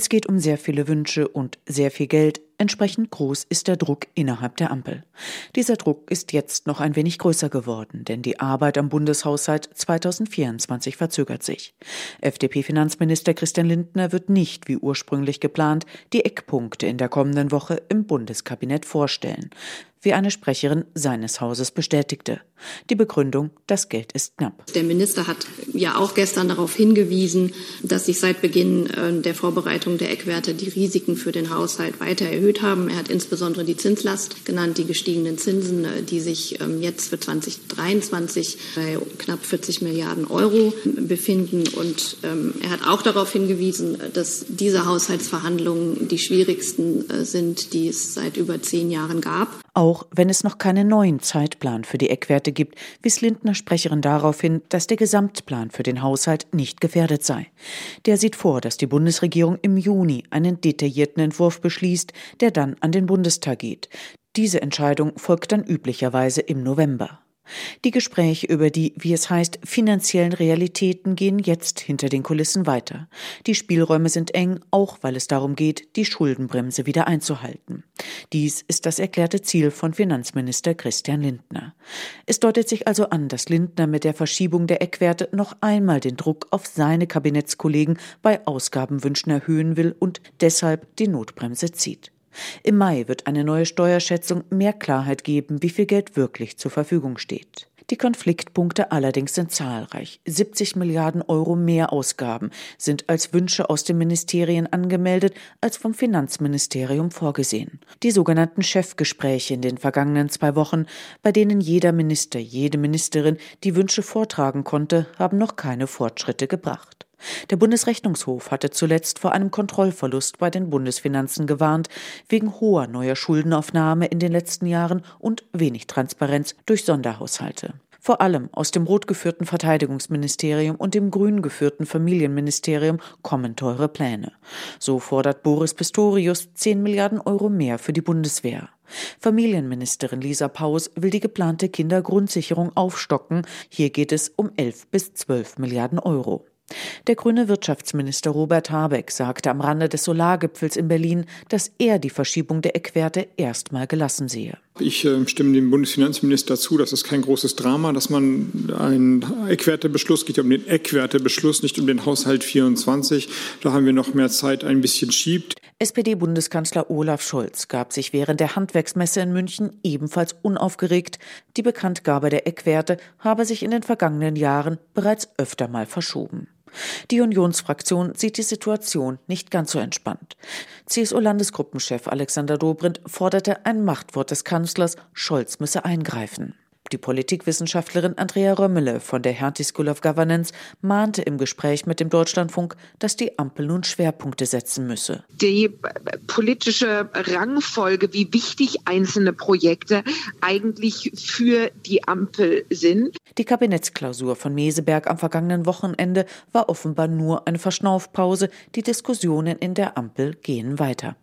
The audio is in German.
Es geht um sehr viele Wünsche und sehr viel Geld. Entsprechend groß ist der Druck innerhalb der Ampel. Dieser Druck ist jetzt noch ein wenig größer geworden, denn die Arbeit am Bundeshaushalt 2024 verzögert sich. FDP-Finanzminister Christian Lindner wird nicht, wie ursprünglich geplant, die Eckpunkte in der kommenden Woche im Bundeskabinett vorstellen wie eine Sprecherin seines Hauses bestätigte. Die Begründung, das Geld ist knapp. Der Minister hat ja auch gestern darauf hingewiesen, dass sich seit Beginn äh, der Vorbereitung der Eckwerte die Risiken für den Haushalt weiter erhöht haben. Er hat insbesondere die Zinslast genannt, die gestiegenen Zinsen, äh, die sich ähm, jetzt für 2023 bei knapp 40 Milliarden Euro befinden. Und ähm, er hat auch darauf hingewiesen, dass diese Haushaltsverhandlungen die schwierigsten äh, sind, die es seit über zehn Jahren gab. Auch wenn es noch keinen neuen Zeitplan für die Eckwerte gibt, wies Lindner Sprecherin darauf hin, dass der Gesamtplan für den Haushalt nicht gefährdet sei. Der sieht vor, dass die Bundesregierung im Juni einen detaillierten Entwurf beschließt, der dann an den Bundestag geht. Diese Entscheidung folgt dann üblicherweise im November. Die Gespräche über die, wie es heißt, finanziellen Realitäten gehen jetzt hinter den Kulissen weiter. Die Spielräume sind eng, auch weil es darum geht, die Schuldenbremse wieder einzuhalten. Dies ist das erklärte Ziel von Finanzminister Christian Lindner. Es deutet sich also an, dass Lindner mit der Verschiebung der Eckwerte noch einmal den Druck auf seine Kabinettskollegen bei Ausgabenwünschen erhöhen will und deshalb die Notbremse zieht. Im Mai wird eine neue Steuerschätzung mehr Klarheit geben, wie viel Geld wirklich zur Verfügung steht. Die Konfliktpunkte allerdings sind zahlreich. 70 Milliarden Euro mehr Ausgaben sind als Wünsche aus den Ministerien angemeldet, als vom Finanzministerium vorgesehen. Die sogenannten Chefgespräche in den vergangenen zwei Wochen, bei denen jeder Minister, jede Ministerin die Wünsche vortragen konnte, haben noch keine Fortschritte gebracht. Der Bundesrechnungshof hatte zuletzt vor einem Kontrollverlust bei den Bundesfinanzen gewarnt, wegen hoher neuer Schuldenaufnahme in den letzten Jahren und wenig Transparenz durch Sonderhaushalte. Vor allem aus dem rot geführten Verteidigungsministerium und dem grün geführten Familienministerium kommen teure Pläne. So fordert Boris Pistorius 10 Milliarden Euro mehr für die Bundeswehr. Familienministerin Lisa Paus will die geplante Kindergrundsicherung aufstocken. Hier geht es um 11 bis 12 Milliarden Euro. Der grüne Wirtschaftsminister Robert Habeck sagte am Rande des Solargipfels in Berlin, dass er die Verschiebung der Eckwerte erstmal gelassen sehe. Ich äh, stimme dem Bundesfinanzminister zu, das ist kein großes Drama, dass man einen Eckwertebeschluss, geht ja um den Eckwertebeschluss, nicht um den Haushalt 24, da haben wir noch mehr Zeit, ein bisschen schiebt. SPD-Bundeskanzler Olaf Scholz gab sich während der Handwerksmesse in München ebenfalls unaufgeregt. Die Bekanntgabe der Eckwerte habe sich in den vergangenen Jahren bereits öfter mal verschoben. Die Unionsfraktion sieht die Situation nicht ganz so entspannt. CSU-Landesgruppenchef Alexander Dobrindt forderte ein Machtwort des Kanzlers, Scholz müsse eingreifen. Die Politikwissenschaftlerin Andrea Römmele von der Hertie School of Governance mahnte im Gespräch mit dem Deutschlandfunk, dass die Ampel nun Schwerpunkte setzen müsse. Die politische Rangfolge, wie wichtig einzelne Projekte eigentlich für die Ampel sind. Die Kabinettsklausur von Meseberg am vergangenen Wochenende war offenbar nur eine Verschnaufpause. Die Diskussionen in der Ampel gehen weiter.